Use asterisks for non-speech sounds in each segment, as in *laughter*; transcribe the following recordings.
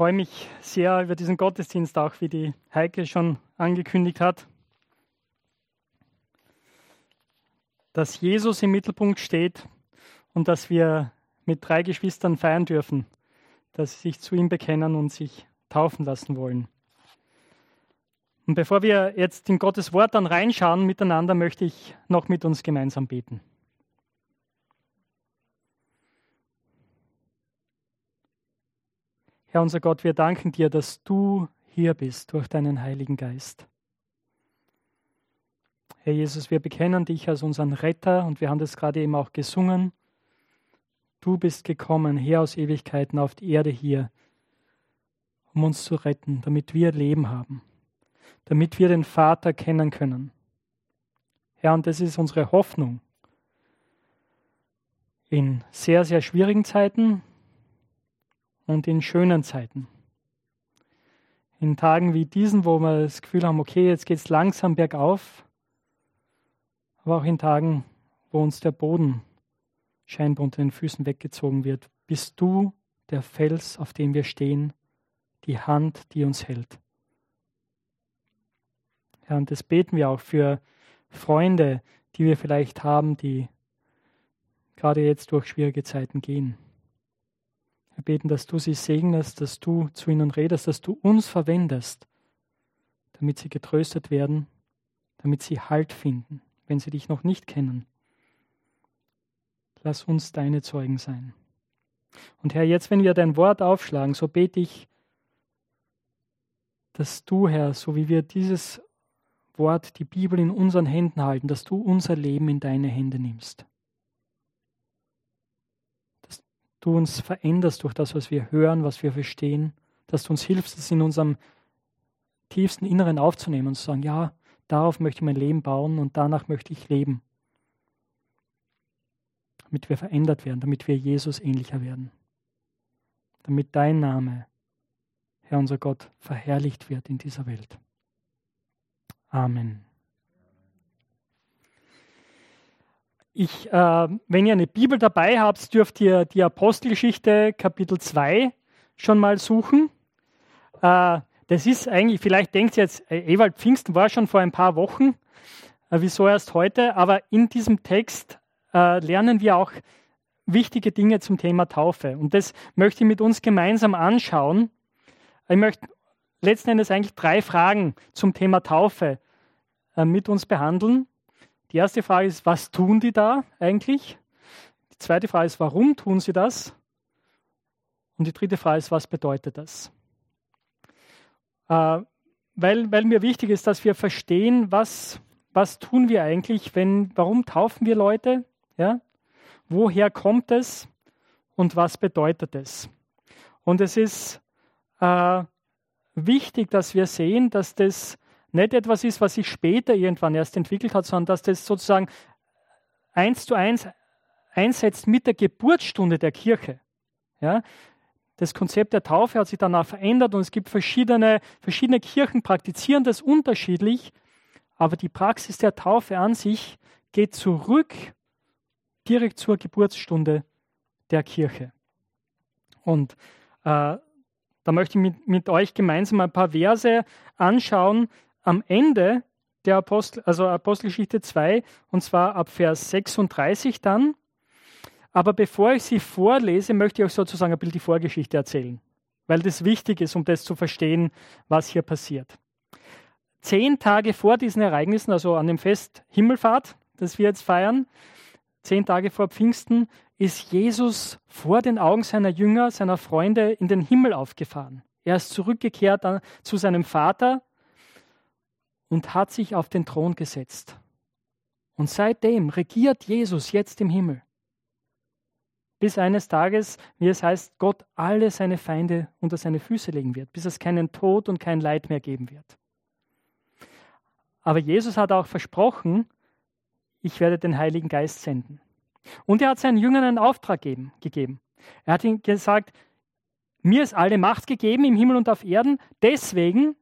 freue mich sehr über diesen Gottesdienst, auch wie die Heike schon angekündigt hat, dass Jesus im Mittelpunkt steht und dass wir mit drei Geschwistern feiern dürfen, dass sie sich zu ihm bekennen und sich taufen lassen wollen. Und bevor wir jetzt in Gottes Wort dann reinschauen miteinander, möchte ich noch mit uns gemeinsam beten. Herr unser Gott, wir danken dir, dass du hier bist durch deinen Heiligen Geist. Herr Jesus, wir bekennen dich als unseren Retter und wir haben das gerade eben auch gesungen. Du bist gekommen, her aus Ewigkeiten auf die Erde hier, um uns zu retten, damit wir Leben haben, damit wir den Vater kennen können. Herr, und das ist unsere Hoffnung. In sehr, sehr schwierigen Zeiten, und in schönen Zeiten. In Tagen wie diesen, wo wir das Gefühl haben, okay, jetzt geht es langsam bergauf, aber auch in Tagen, wo uns der Boden scheinbar unter den Füßen weggezogen wird, bist du der Fels, auf dem wir stehen, die Hand, die uns hält. Ja, und das beten wir auch für Freunde, die wir vielleicht haben, die gerade jetzt durch schwierige Zeiten gehen. Wir beten, dass du sie segnest, dass du zu ihnen redest, dass du uns verwendest, damit sie getröstet werden, damit sie Halt finden, wenn sie dich noch nicht kennen. Lass uns deine Zeugen sein. Und Herr, jetzt, wenn wir dein Wort aufschlagen, so bete ich, dass du, Herr, so wie wir dieses Wort, die Bibel in unseren Händen halten, dass du unser Leben in deine Hände nimmst du uns veränderst durch das, was wir hören, was wir verstehen, dass du uns hilfst, es in unserem tiefsten Inneren aufzunehmen und zu sagen, ja, darauf möchte ich mein Leben bauen und danach möchte ich leben. Damit wir verändert werden, damit wir Jesus ähnlicher werden. Damit dein Name, Herr unser Gott, verherrlicht wird in dieser Welt. Amen. Ich, äh, wenn ihr eine Bibel dabei habt, dürft ihr die Apostelgeschichte Kapitel 2 schon mal suchen. Äh, das ist eigentlich, vielleicht denkt ihr jetzt, äh, Ewald Pfingsten war schon vor ein paar Wochen, äh, wieso erst heute? Aber in diesem Text äh, lernen wir auch wichtige Dinge zum Thema Taufe. Und das möchte ich mit uns gemeinsam anschauen. Ich möchte letzten Endes eigentlich drei Fragen zum Thema Taufe äh, mit uns behandeln. Die erste Frage ist, was tun die da eigentlich? Die zweite Frage ist, warum tun sie das? Und die dritte Frage ist, was bedeutet das? Äh, weil, weil mir wichtig ist, dass wir verstehen, was, was tun wir eigentlich, wenn, warum taufen wir Leute? Ja? Woher kommt es und was bedeutet es? Und es ist äh, wichtig, dass wir sehen, dass das nicht etwas ist, was sich später irgendwann erst entwickelt hat, sondern dass das sozusagen eins zu eins einsetzt mit der Geburtsstunde der Kirche. Ja? Das Konzept der Taufe hat sich danach verändert und es gibt verschiedene, verschiedene Kirchen, praktizieren das unterschiedlich, aber die Praxis der Taufe an sich geht zurück direkt zur Geburtsstunde der Kirche. Und äh, da möchte ich mit, mit euch gemeinsam ein paar Verse anschauen, am Ende der Apostel, also Apostelgeschichte 2, und zwar ab Vers 36 dann. Aber bevor ich sie vorlese, möchte ich euch sozusagen ein bisschen die Vorgeschichte erzählen, weil das wichtig ist, um das zu verstehen, was hier passiert. Zehn Tage vor diesen Ereignissen, also an dem Fest Himmelfahrt, das wir jetzt feiern, zehn Tage vor Pfingsten, ist Jesus vor den Augen seiner Jünger, seiner Freunde in den Himmel aufgefahren. Er ist zurückgekehrt zu seinem Vater und hat sich auf den Thron gesetzt. Und seitdem regiert Jesus jetzt im Himmel. Bis eines Tages, wie es heißt, Gott alle seine Feinde unter seine Füße legen wird, bis es keinen Tod und kein Leid mehr geben wird. Aber Jesus hat auch versprochen, ich werde den Heiligen Geist senden. Und er hat seinen Jüngern einen Auftrag geben, gegeben. Er hat ihnen gesagt, mir ist alle Macht gegeben im Himmel und auf Erden, deswegen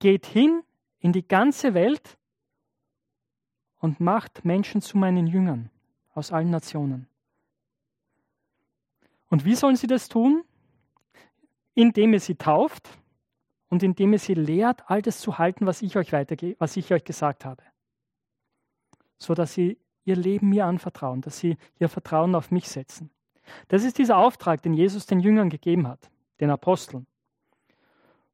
geht hin in die ganze Welt und macht Menschen zu meinen Jüngern aus allen Nationen. Und wie sollen sie das tun? indem ihr sie tauft und indem ihr sie lehrt, all das zu halten, was ich euch was ich euch gesagt habe. So dass sie ihr Leben mir anvertrauen, dass sie ihr Vertrauen auf mich setzen. Das ist dieser Auftrag, den Jesus den Jüngern gegeben hat, den Aposteln.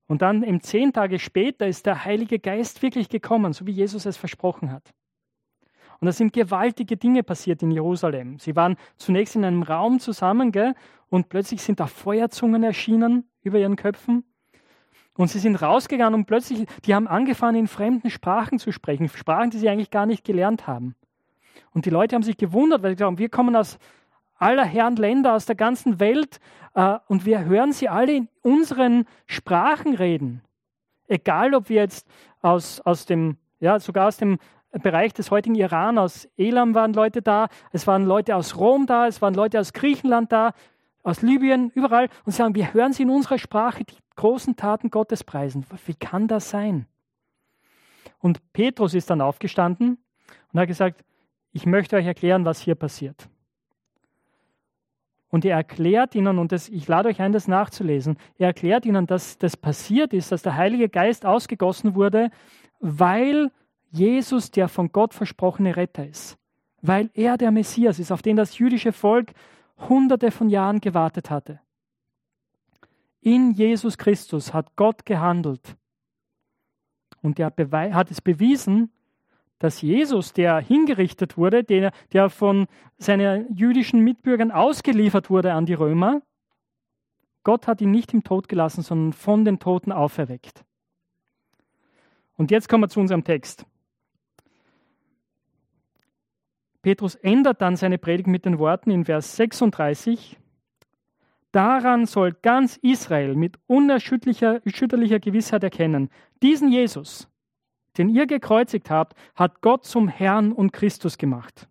Und dann eben zehn Tage später ist der Heilige Geist wirklich gekommen, so wie Jesus es versprochen hat. Und da sind gewaltige Dinge passiert in Jerusalem. Sie waren zunächst in einem Raum zusammen, gell, und plötzlich sind da Feuerzungen erschienen über ihren Köpfen. Und sie sind rausgegangen und plötzlich, die haben angefangen, in fremden Sprachen zu sprechen, Sprachen, die sie eigentlich gar nicht gelernt haben. Und die Leute haben sich gewundert, weil sie glauben, wir kommen aus aller Herren Länder, aus der ganzen Welt äh, und wir hören sie alle in unseren Sprachen reden. Egal, ob wir jetzt aus, aus dem, ja, sogar aus dem Bereich des heutigen Iran, aus Elam waren Leute da, es waren Leute aus Rom da, es waren Leute aus Griechenland da, aus Libyen, überall und sagen, wir hören sie in unserer Sprache die großen Taten Gottes preisen. Wie kann das sein? Und Petrus ist dann aufgestanden und hat gesagt, ich möchte euch erklären, was hier passiert. Und er erklärt ihnen, und das, ich lade euch ein, das nachzulesen, er erklärt ihnen, dass das passiert ist, dass der Heilige Geist ausgegossen wurde, weil Jesus der von Gott versprochene Retter ist. Weil er der Messias ist, auf den das jüdische Volk hunderte von Jahren gewartet hatte. In Jesus Christus hat Gott gehandelt. Und er hat es bewiesen, dass Jesus, der hingerichtet wurde, der, der von seinen jüdischen Mitbürgern ausgeliefert wurde an die Römer, Gott hat ihn nicht im Tod gelassen, sondern von den Toten auferweckt. Und jetzt kommen wir zu unserem Text. Petrus ändert dann seine Predigt mit den Worten in Vers 36. Daran soll ganz Israel mit unerschütterlicher Gewissheit erkennen, diesen Jesus, den ihr gekreuzigt habt, hat Gott zum Herrn und Christus gemacht.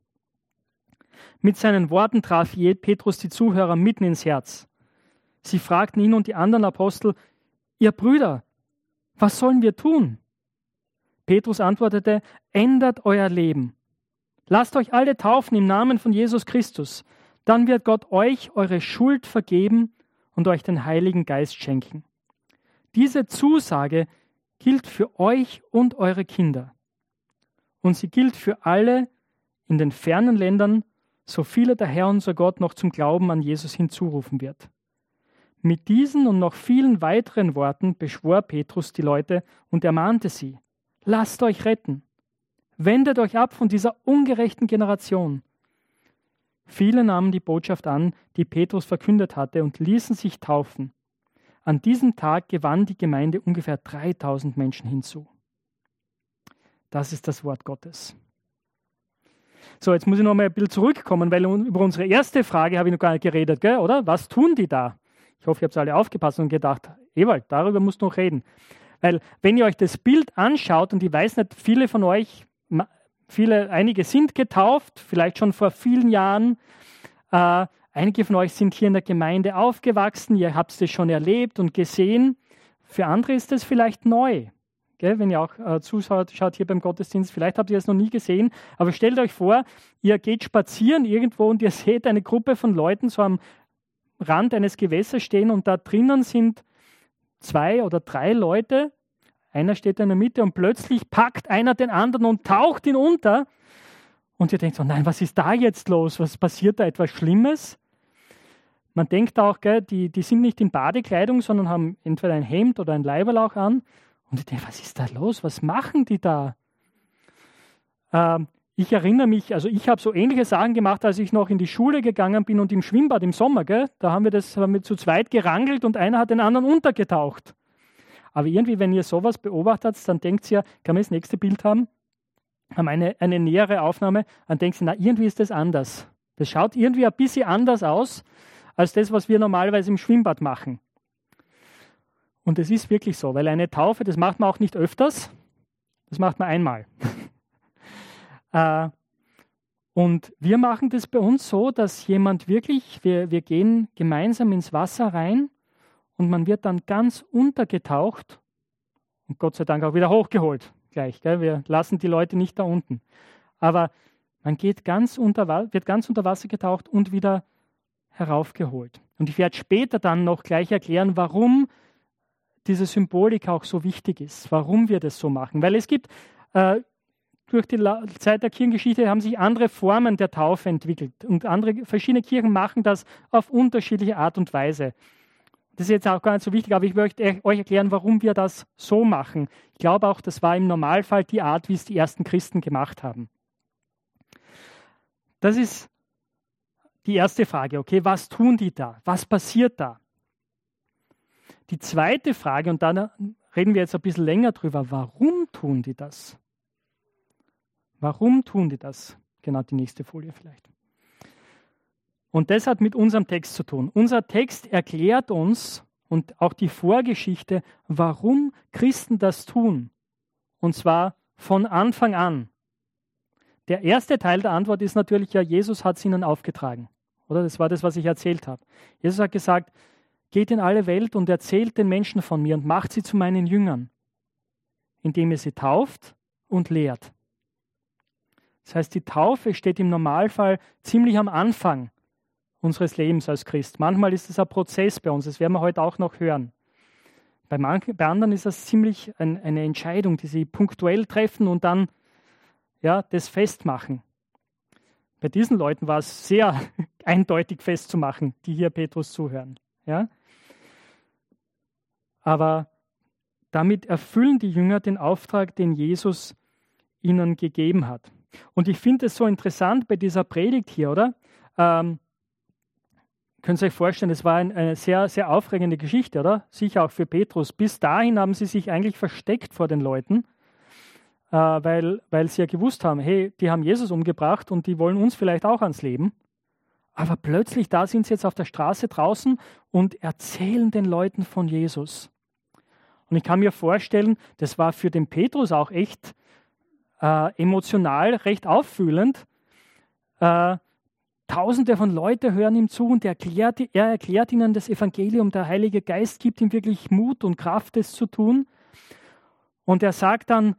Mit seinen Worten traf Petrus die Zuhörer mitten ins Herz. Sie fragten ihn und die anderen Apostel, ihr Brüder, was sollen wir tun? Petrus antwortete, ändert euer Leben. Lasst euch alle taufen im Namen von Jesus Christus. Dann wird Gott euch eure Schuld vergeben und euch den Heiligen Geist schenken. Diese Zusage gilt für euch und eure Kinder. Und sie gilt für alle in den fernen Ländern, so viele der Herr unser Gott noch zum Glauben an Jesus hinzurufen wird. Mit diesen und noch vielen weiteren Worten beschwor Petrus die Leute und ermahnte sie, lasst euch retten, wendet euch ab von dieser ungerechten Generation. Viele nahmen die Botschaft an, die Petrus verkündet hatte, und ließen sich taufen. An diesem Tag gewann die Gemeinde ungefähr 3000 Menschen hinzu. Das ist das Wort Gottes. So, jetzt muss ich noch mal ein bisschen zurückkommen, weil über unsere erste Frage habe ich noch gar nicht geredet, gell, oder? Was tun die da? Ich hoffe, ihr habt alle aufgepasst und gedacht, Ewald, darüber musst du noch reden. Weil, wenn ihr euch das Bild anschaut, und ich weiß nicht, viele von euch, viele, einige sind getauft, vielleicht schon vor vielen Jahren, äh, Einige von euch sind hier in der Gemeinde aufgewachsen, ihr habt es schon erlebt und gesehen. Für andere ist es vielleicht neu. Gell, wenn ihr auch äh, zuschaut schaut hier beim Gottesdienst, vielleicht habt ihr es noch nie gesehen, aber stellt euch vor, ihr geht spazieren irgendwo und ihr *laughs* seht eine Gruppe von Leuten so am Rand eines Gewässers stehen und da drinnen sind zwei oder drei Leute, einer steht in der Mitte und plötzlich packt einer den anderen und taucht ihn unter und ihr denkt so, nein, was ist da jetzt los? Was passiert da etwas Schlimmes? Man denkt auch, gell, die, die sind nicht in Badekleidung, sondern haben entweder ein Hemd oder ein Leiberlauch an. Und ich denke, was ist da los? Was machen die da? Ähm, ich erinnere mich, also ich habe so ähnliche Sachen gemacht, als ich noch in die Schule gegangen bin und im Schwimmbad im Sommer. Gell, da haben wir das haben wir zu zweit gerangelt und einer hat den anderen untergetaucht. Aber irgendwie, wenn ihr sowas beobachtet, dann denkt ihr, kann man das nächste Bild haben? Haben eine, eine nähere Aufnahme, dann denkt ihr, na, irgendwie ist das anders. Das schaut irgendwie ein bisschen anders aus als das, was wir normalerweise im Schwimmbad machen. Und es ist wirklich so, weil eine Taufe, das macht man auch nicht öfters, das macht man einmal. *laughs* äh, und wir machen das bei uns so, dass jemand wirklich, wir, wir gehen gemeinsam ins Wasser rein und man wird dann ganz untergetaucht und Gott sei Dank auch wieder hochgeholt. Gleich, gell? wir lassen die Leute nicht da unten. Aber man geht ganz unter, wird ganz unter Wasser getaucht und wieder heraufgeholt. Und ich werde später dann noch gleich erklären, warum diese Symbolik auch so wichtig ist, warum wir das so machen. Weil es gibt, äh, durch die Zeit der Kirchengeschichte haben sich andere Formen der Taufe entwickelt und andere verschiedene Kirchen machen das auf unterschiedliche Art und Weise. Das ist jetzt auch gar nicht so wichtig, aber ich möchte euch erklären, warum wir das so machen. Ich glaube auch, das war im Normalfall die Art, wie es die ersten Christen gemacht haben. Das ist die erste Frage. Okay, was tun die da? Was passiert da? Die zweite Frage, und dann reden wir jetzt ein bisschen länger drüber, warum tun die das? Warum tun die das? Genau die nächste Folie vielleicht. Und das hat mit unserem Text zu tun. Unser Text erklärt uns und auch die Vorgeschichte, warum Christen das tun. Und zwar von Anfang an. Der erste Teil der Antwort ist natürlich ja, Jesus hat es ihnen aufgetragen. Oder das war das, was ich erzählt habe. Jesus hat gesagt, geht in alle Welt und erzählt den Menschen von mir und macht sie zu meinen Jüngern, indem ihr sie tauft und lehrt. Das heißt, die Taufe steht im Normalfall ziemlich am Anfang unseres Lebens als Christ. Manchmal ist es ein Prozess bei uns, das werden wir heute auch noch hören. Bei, manchen, bei anderen ist das ziemlich ein, eine Entscheidung, die sie punktuell treffen und dann ja, das festmachen. Bei diesen Leuten war es sehr *laughs* eindeutig festzumachen, die hier Petrus zuhören. Ja? Aber damit erfüllen die Jünger den Auftrag, den Jesus ihnen gegeben hat. Und ich finde es so interessant bei dieser Predigt hier, oder? Ähm, könnt ihr euch vorstellen, es war ein, eine sehr, sehr aufregende Geschichte, oder? Sicher auch für Petrus. Bis dahin haben sie sich eigentlich versteckt vor den Leuten äh, weil, weil sie ja gewusst haben, hey, die haben Jesus umgebracht und die wollen uns vielleicht auch ans Leben. Aber plötzlich, da sind sie jetzt auf der Straße draußen und erzählen den Leuten von Jesus. Und ich kann mir vorstellen, das war für den Petrus auch echt äh, emotional recht auffühlend. Äh, Tausende von Leuten hören ihm zu und er erklärt, er erklärt ihnen das Evangelium. Der Heilige Geist gibt ihm wirklich Mut und Kraft, es zu tun. Und er sagt dann,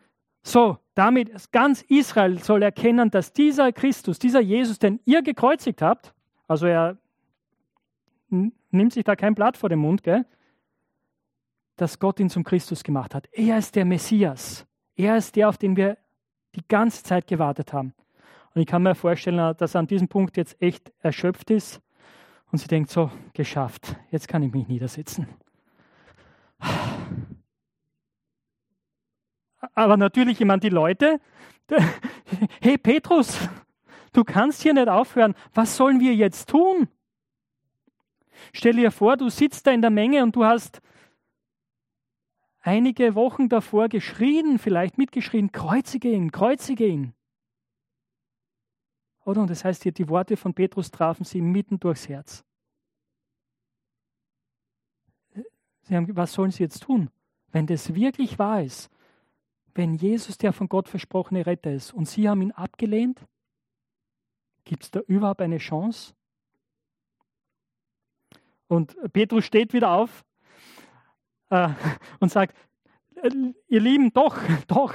so, damit ganz Israel soll erkennen, dass dieser Christus, dieser Jesus, den ihr gekreuzigt habt, also er nimmt sich da kein Blatt vor den Mund, gell? dass Gott ihn zum Christus gemacht hat. Er ist der Messias. Er ist der, auf den wir die ganze Zeit gewartet haben. Und ich kann mir vorstellen, dass er an diesem Punkt jetzt echt erschöpft ist und sie denkt so, geschafft, jetzt kann ich mich niedersetzen. Aber natürlich, ich meine, die Leute, *laughs* hey Petrus, du kannst hier nicht aufhören. Was sollen wir jetzt tun? Stell dir vor, du sitzt da in der Menge und du hast einige Wochen davor geschrien, vielleicht mitgeschrien, kreuzige ihn, kreuzige ihn. Oder? Und das heißt hier, die Worte von Petrus trafen sie mitten durchs Herz. Sie haben, was sollen sie jetzt tun? Wenn das wirklich wahr ist, wenn Jesus der von Gott versprochene Retter ist und Sie haben ihn abgelehnt, gibt es da überhaupt eine Chance? Und Petrus steht wieder auf äh, *laughs* und sagt, äh, ihr Lieben, doch, *laughs* doch.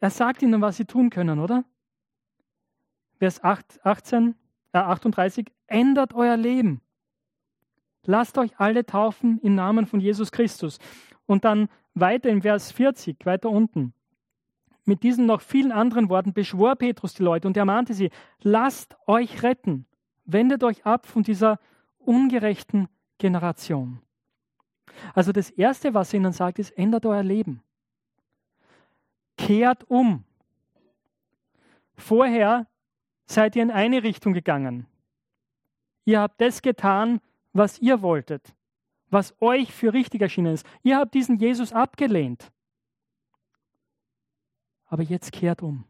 Er sagt ihnen, was sie tun können, oder? Vers 8, 18, äh, 38, ändert euer Leben. Lasst euch alle taufen im Namen von Jesus Christus. Und dann weiter im Vers 40, weiter unten. Mit diesen noch vielen anderen Worten beschwor Petrus die Leute und er mahnte sie, lasst euch retten, wendet euch ab von dieser ungerechten Generation. Also das Erste, was er ihnen sagt, ist, ändert euer Leben. Kehrt um. Vorher seid ihr in eine Richtung gegangen. Ihr habt das getan, was ihr wolltet was euch für richtig erschienen ist. Ihr habt diesen Jesus abgelehnt. Aber jetzt kehrt um.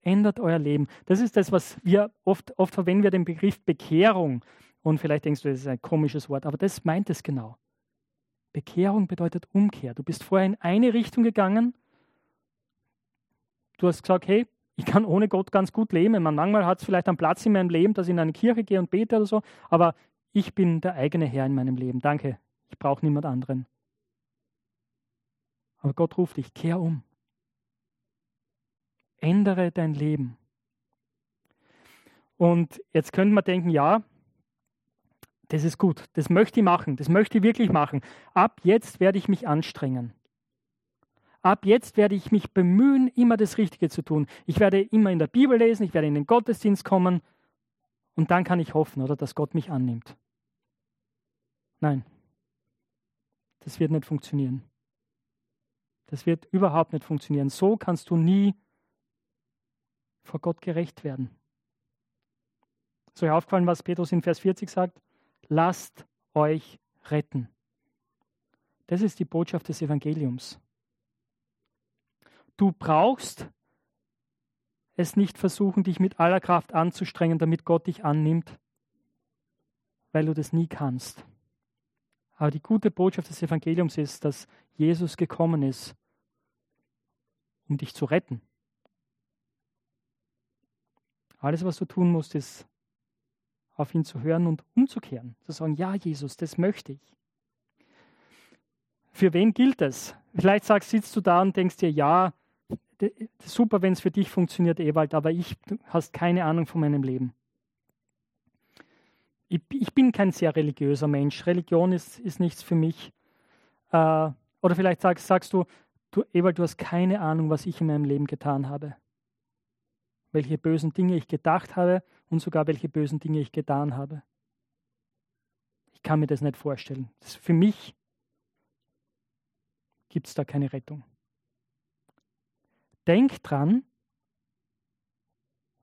Ändert euer Leben. Das ist das, was wir oft, oft verwenden wir den Begriff Bekehrung. Und vielleicht denkst du, das ist ein komisches Wort, aber das meint es genau. Bekehrung bedeutet Umkehr. Du bist vorher in eine Richtung gegangen. Du hast gesagt, hey, ich kann ohne Gott ganz gut leben. Man, manchmal hat es vielleicht einen Platz in meinem Leben, dass ich in eine Kirche gehe und bete oder so, aber ich bin der eigene Herr in meinem Leben. Danke, ich brauche niemand anderen. Aber Gott ruft dich, kehr um. Ändere dein Leben. Und jetzt könnte man denken, ja, das ist gut, das möchte ich machen, das möchte ich wirklich machen. Ab jetzt werde ich mich anstrengen. Ab jetzt werde ich mich bemühen, immer das Richtige zu tun. Ich werde immer in der Bibel lesen, ich werde in den Gottesdienst kommen und dann kann ich hoffen, oder, dass Gott mich annimmt. Nein, das wird nicht funktionieren. Das wird überhaupt nicht funktionieren. So kannst du nie vor Gott gerecht werden. So ist aufgefallen, was Petrus in Vers 40 sagt? Lasst euch retten. Das ist die Botschaft des Evangeliums. Du brauchst es nicht versuchen, dich mit aller Kraft anzustrengen, damit Gott dich annimmt, weil du das nie kannst. Aber die gute Botschaft des Evangeliums ist, dass Jesus gekommen ist, um dich zu retten. Alles, was du tun musst, ist auf ihn zu hören und umzukehren. Zu sagen, ja, Jesus, das möchte ich. Für wen gilt das? Vielleicht sagst, sitzt du da und denkst dir, ja, super, wenn es für dich funktioniert, Ewald, aber ich hast keine Ahnung von meinem Leben. Ich, ich bin kein sehr religiöser Mensch. Religion ist, ist nichts für mich. Äh, oder vielleicht sagst, sagst du, du, Ewald, du hast keine Ahnung, was ich in meinem Leben getan habe. Welche bösen Dinge ich gedacht habe und sogar welche bösen Dinge ich getan habe. Ich kann mir das nicht vorstellen. Das für mich gibt es da keine Rettung. Denk dran,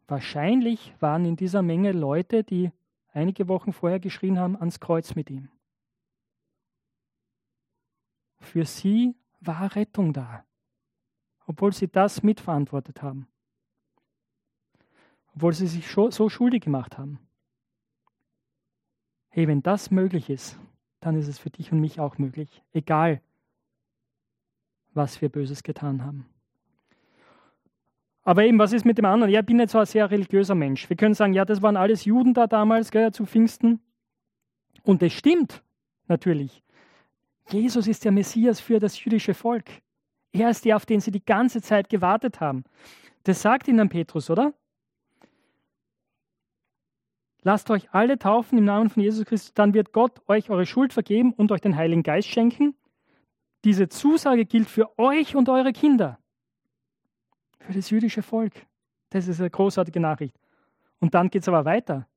wahrscheinlich waren in dieser Menge Leute, die einige Wochen vorher geschrien haben, ans Kreuz mit ihm. Für sie war Rettung da, obwohl sie das mitverantwortet haben, obwohl sie sich so schuldig gemacht haben. Hey, wenn das möglich ist, dann ist es für dich und mich auch möglich, egal was wir Böses getan haben. Aber eben, was ist mit dem anderen? Ja, ich bin nicht so ein sehr religiöser Mensch. Wir können sagen, ja, das waren alles Juden da damals, gell, zu Pfingsten. Und das stimmt natürlich. Jesus ist der Messias für das jüdische Volk. Er ist der, auf den sie die ganze Zeit gewartet haben. Das sagt ihnen Petrus, oder? Lasst euch alle taufen im Namen von Jesus Christus, dann wird Gott euch eure Schuld vergeben und euch den Heiligen Geist schenken. Diese Zusage gilt für euch und eure Kinder für das jüdische Volk. Das ist eine großartige Nachricht. Und dann geht es aber weiter.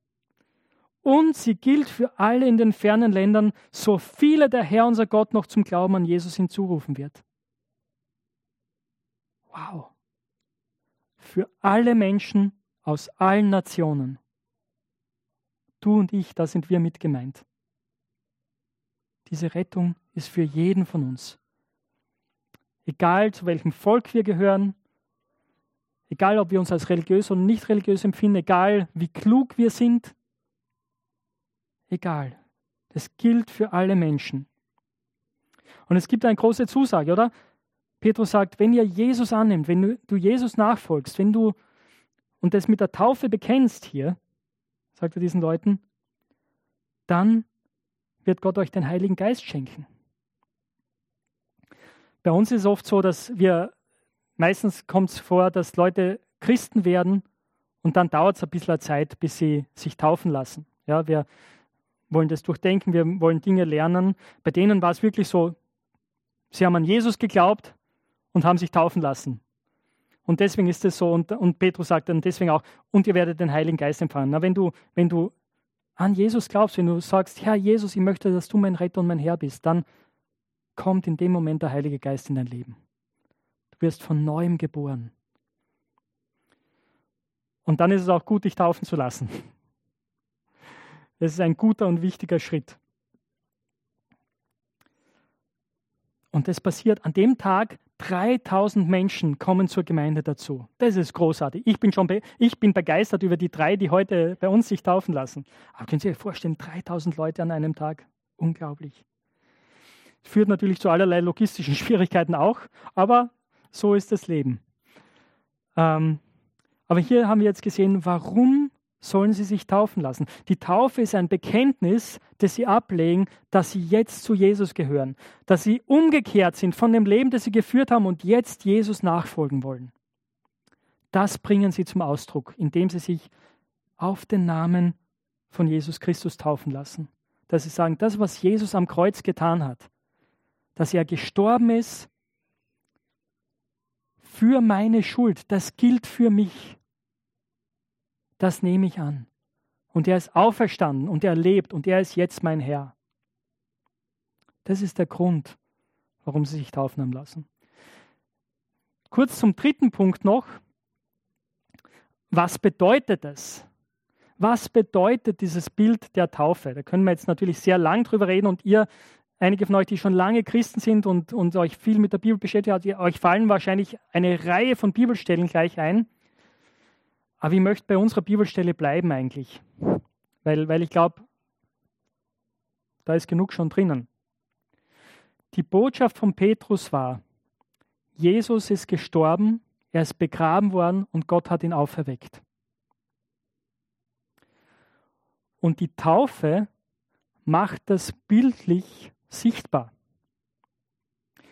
Und sie gilt für alle in den fernen Ländern, so viele der Herr unser Gott noch zum Glauben an Jesus hinzurufen wird. Wow. Für alle Menschen aus allen Nationen. Du und ich, da sind wir mit gemeint. Diese Rettung ist für jeden von uns. Egal zu welchem Volk wir gehören, Egal, ob wir uns als religiös oder nicht religiös empfinden, egal wie klug wir sind, egal. Das gilt für alle Menschen. Und es gibt eine große Zusage, oder? Petrus sagt, wenn ihr Jesus annimmt, wenn du Jesus nachfolgst, wenn du und das mit der Taufe bekennst hier, sagt er diesen Leuten, dann wird Gott euch den Heiligen Geist schenken. Bei uns ist es oft so, dass wir meistens kommt es vor, dass Leute Christen werden und dann dauert es ein bisschen Zeit, bis sie sich taufen lassen. Ja, wir wollen das durchdenken, wir wollen Dinge lernen. Bei denen war es wirklich so, sie haben an Jesus geglaubt und haben sich taufen lassen. Und deswegen ist es so, und, und Petrus sagt dann deswegen auch, und ihr werdet den Heiligen Geist empfangen. Na, wenn, du, wenn du an Jesus glaubst, wenn du sagst, Herr Jesus, ich möchte, dass du mein Retter und mein Herr bist, dann kommt in dem Moment der Heilige Geist in dein Leben wirst von neuem geboren. Und dann ist es auch gut, dich taufen zu lassen. Das ist ein guter und wichtiger Schritt. Und das passiert an dem Tag, 3000 Menschen kommen zur Gemeinde dazu. Das ist großartig. Ich bin schon be ich bin begeistert über die drei, die heute bei uns sich taufen lassen. Aber können Sie sich vorstellen, 3000 Leute an einem Tag? Unglaublich. Führt natürlich zu allerlei logistischen *laughs* Schwierigkeiten auch, aber so ist das Leben. Ähm, aber hier haben wir jetzt gesehen, warum sollen sie sich taufen lassen. Die Taufe ist ein Bekenntnis, das sie ablegen, dass sie jetzt zu Jesus gehören, dass sie umgekehrt sind von dem Leben, das sie geführt haben und jetzt Jesus nachfolgen wollen. Das bringen sie zum Ausdruck, indem sie sich auf den Namen von Jesus Christus taufen lassen. Dass sie sagen, das, was Jesus am Kreuz getan hat, dass er gestorben ist für meine Schuld, das gilt für mich. Das nehme ich an. Und er ist auferstanden und er lebt und er ist jetzt mein Herr. Das ist der Grund, warum sie sich taufen haben lassen. Kurz zum dritten Punkt noch. Was bedeutet es? Was bedeutet dieses Bild der Taufe? Da können wir jetzt natürlich sehr lang drüber reden und ihr, einige von euch, die schon lange Christen sind und, und euch viel mit der Bibel beschäftigt habt, euch fallen wahrscheinlich eine Reihe von Bibelstellen gleich ein. Aber ich möchte bei unserer Bibelstelle bleiben eigentlich, weil, weil ich glaube, da ist genug schon drinnen. Die Botschaft von Petrus war, Jesus ist gestorben, er ist begraben worden und Gott hat ihn auferweckt. Und die Taufe macht das bildlich sichtbar.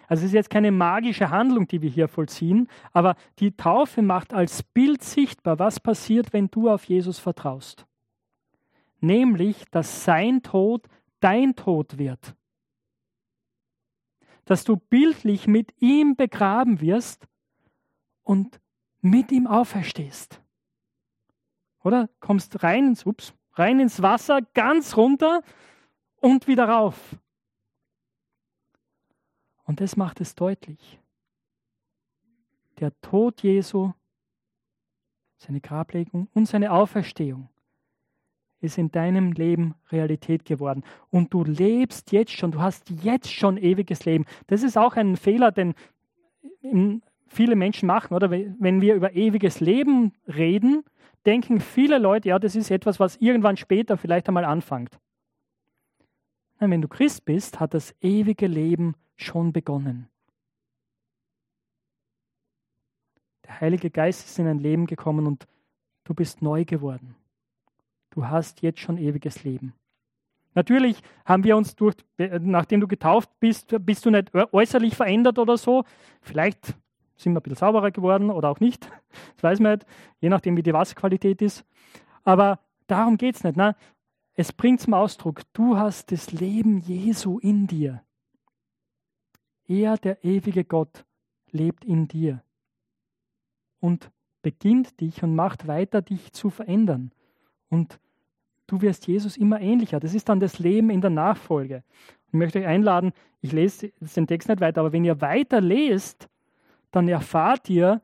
Also es ist jetzt keine magische Handlung, die wir hier vollziehen, aber die Taufe macht als Bild sichtbar, was passiert, wenn du auf Jesus vertraust. Nämlich, dass sein Tod dein Tod wird dass du bildlich mit ihm begraben wirst und mit ihm auferstehst. Oder kommst rein ins, ups, rein ins Wasser, ganz runter und wieder rauf. Und das macht es deutlich. Der Tod Jesu, seine Grablegung und seine Auferstehung ist in deinem Leben Realität geworden. Und du lebst jetzt schon, du hast jetzt schon ewiges Leben. Das ist auch ein Fehler, den viele Menschen machen, oder? Wenn wir über ewiges Leben reden, denken viele Leute, ja, das ist etwas, was irgendwann später vielleicht einmal anfängt. Nein, wenn du Christ bist, hat das ewige Leben schon begonnen. Der Heilige Geist ist in dein Leben gekommen und du bist neu geworden. Du hast jetzt schon ewiges Leben. Natürlich haben wir uns durch, nachdem du getauft bist, bist du nicht äußerlich verändert oder so. Vielleicht sind wir ein bisschen sauberer geworden oder auch nicht. *laughs* Das weiß man nicht, je nachdem, wie die Wasserqualität ist. Aber darum geht es nicht. Ne? Es bringt zum Ausdruck, du hast das Leben Jesu in dir. Er, der ewige Gott, lebt in dir und beginnt dich und macht weiter, dich zu verändern. Und du wirst Jesus immer ähnlicher. Das ist dann das Leben in der Nachfolge. Ich möchte euch einladen, ich lese den Text nicht weiter, aber wenn ihr weiter lest, dann erfahrt ihr,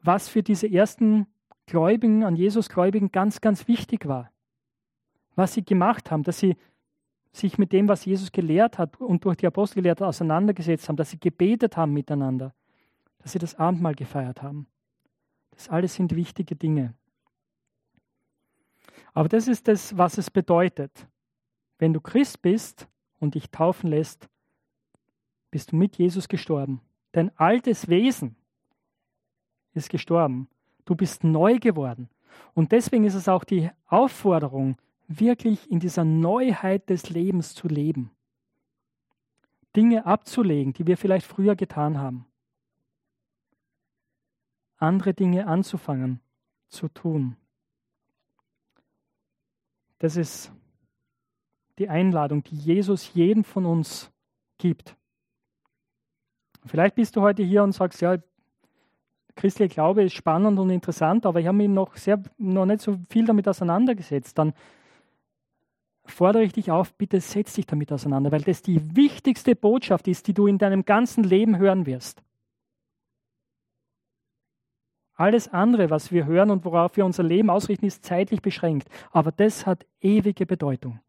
was für diese ersten Gläubigen, an Jesus Gläubigen ganz, ganz wichtig war. Was sie gemacht haben, dass sie sich mit dem, was Jesus gelehrt hat und durch die Apostel gelehrt hat, auseinandergesetzt haben, dass sie gebetet haben miteinander, dass sie das Abendmahl gefeiert haben. Das alles sind wichtige Dinge. Aber das ist das, was es bedeutet. Wenn du Christ bist und dich taufen lässt, bist du mit Jesus gestorben. Dein altes Wesen ist gestorben. Du bist neu geworden. Und deswegen ist es auch die Aufforderung, wirklich in dieser Neuheit des Lebens zu leben. Dinge abzulegen, die wir vielleicht früher getan haben. Andere Dinge anzufangen, zu tun. Das ist die Einladung, die Jesus jedem von uns gibt. Vielleicht bist du heute hier und sagst, ja, christlicher Glaube ist spannend und interessant, aber ich habe mich noch, sehr, noch nicht so viel damit auseinandergesetzt. Dann fordere ich dich auf, bitte setz dich damit auseinander, weil das die wichtigste Botschaft ist, die du in deinem ganzen Leben hören wirst. Alles andere, was wir hören und worauf wir unser Leben ausrichten, ist zeitlich beschränkt. Aber das hat ewige Bedeutung.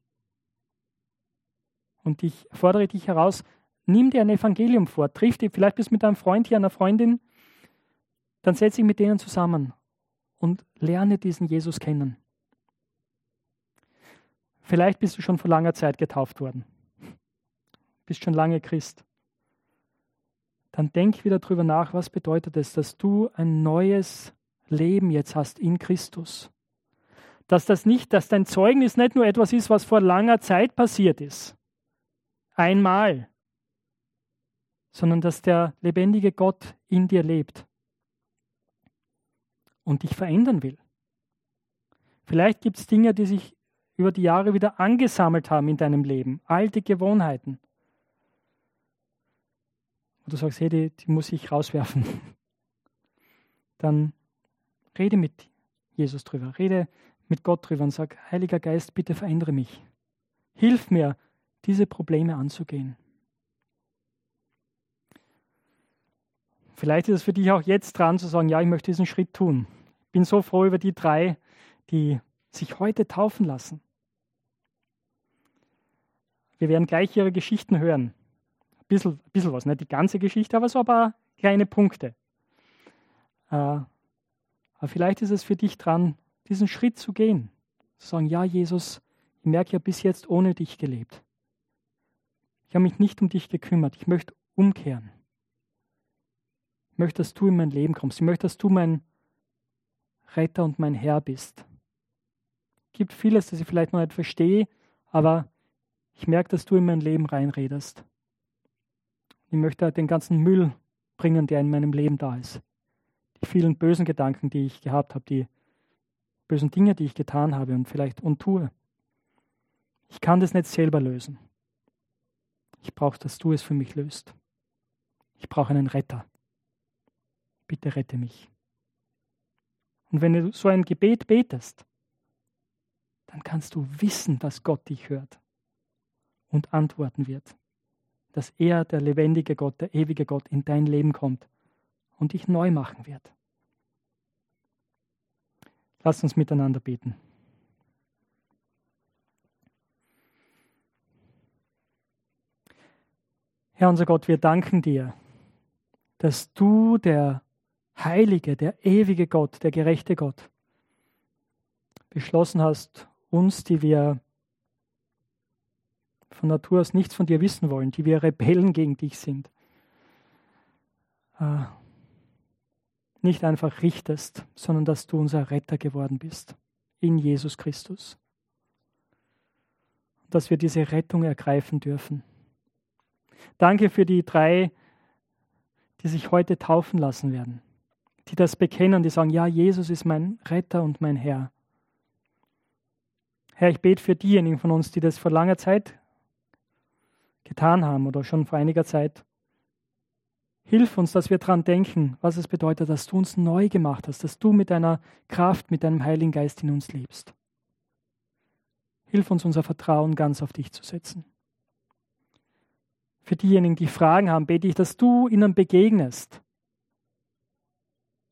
Und ich fordere dich heraus, nimm dir ein Evangelium vor, triff dich, vielleicht bist du mit deinem Freund hier, einer Freundin, dann setz dich mit denen zusammen und lerne diesen Jesus kennen. Vielleicht bist du schon vor langer Zeit getauft worden, bist schon lange Christ dann denk wieder darüber nach, was bedeutet es, dass du ein neues Leben jetzt hast in Christus. Dass das nicht, dass dein Zeugnis nicht nur etwas ist, was vor langer Zeit passiert ist. Einmal. Sondern dass der lebendige Gott in dir lebt und dich verändern will. Vielleicht gibt es Dinge, die sich über die Jahre wieder angesammelt haben in deinem Leben, alte Gewohnheiten. Und du sagst, hey, die, die muss ich rauswerfen. *laughs* Dann rede mit Jesus drüber, rede mit Gott drüber und sag, Heiliger Geist, bitte verändere mich. Hilf mir, diese Probleme anzugehen. Vielleicht ist es für dich auch jetzt dran zu sagen, ja, ich möchte diesen Schritt tun. Ich bin so froh über die drei, die sich heute taufen lassen. Wir werden gleich ihre Geschichten hören. Ein bisschen, bisschen was, nicht die ganze Geschichte, aber so ein paar kleine Punkte. Äh, aber vielleicht ist es für dich dran, diesen Schritt zu gehen. Zu sagen, ja, Jesus, ich merke ja bis jetzt ohne dich gelebt. Ich habe mich nicht um dich gekümmert. Ich möchte umkehren. Ich möchte, dass du in mein Leben kommst. Ich möchte, dass du mein Retter und mein Herr bist. Es gibt vieles, das ich vielleicht noch nicht verstehe, aber ich merke, dass du in mein Leben reinredest. Ich möchte den ganzen Müll bringen, der in meinem Leben da ist. Die vielen bösen Gedanken, die ich gehabt habe, die bösen Dinge, die ich getan habe und vielleicht und tue. Ich kann das nicht selber lösen. Ich brauche, dass du es für mich löst. Ich brauche einen Retter bitte rette mich. Und wenn du so ein Gebet betest, dann kannst du wissen, dass Gott dich hört und antworten wird. Dass er, der lebendige Gott, der ewige Gott, in dein Leben kommt und dich neu machen wird. Lass uns miteinander beten. Herr unser Gott, wir danken dir, dass du der Heilige, der ewige Gott, der gerechte Gott, beschlossen hast, uns, die wir von Natur aus nichts von dir wissen wollen, die wir Rebellen gegen dich sind, äh, nicht einfach richtest, sondern dass du unser Retter geworden bist in Jesus Christus. Dass wir diese Rettung ergreifen dürfen. Danke für die drei, die sich heute taufen lassen werden die das bekennen, die sagen, ja, Jesus ist mein Retter und mein Herr. Herr, ich bete für diejenigen von uns, die das vor langer Zeit getan haben oder schon vor einiger Zeit. Hilf uns, dass wir daran denken, was es bedeutet, dass du uns neu gemacht hast, dass du mit deiner Kraft, mit deinem Heiligen Geist in uns lebst. Hilf uns, unser Vertrauen ganz auf dich zu setzen. Für diejenigen, die Fragen haben, bete ich, dass du ihnen begegnest,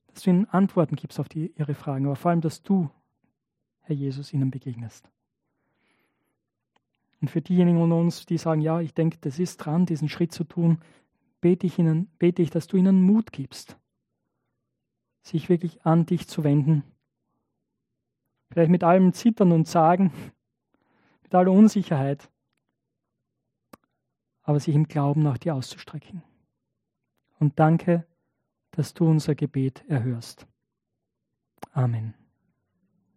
dass du ihnen Antworten gibst auf die, ihre Fragen, aber vor allem, dass du, Herr Jesus, ihnen begegnest. Und für diejenigen von uns, die sagen, ja, ich denke, das ist dran, diesen Schritt zu tun, bete ich, ihnen, bete ich, dass du ihnen Mut gibst, sich wirklich an dich zu wenden. Vielleicht mit allem Zittern und Sagen, *laughs* mit aller Unsicherheit, aber sich im Glauben nach dir auszustrecken. Und danke, dass du unser Gebet erhörst. Amen.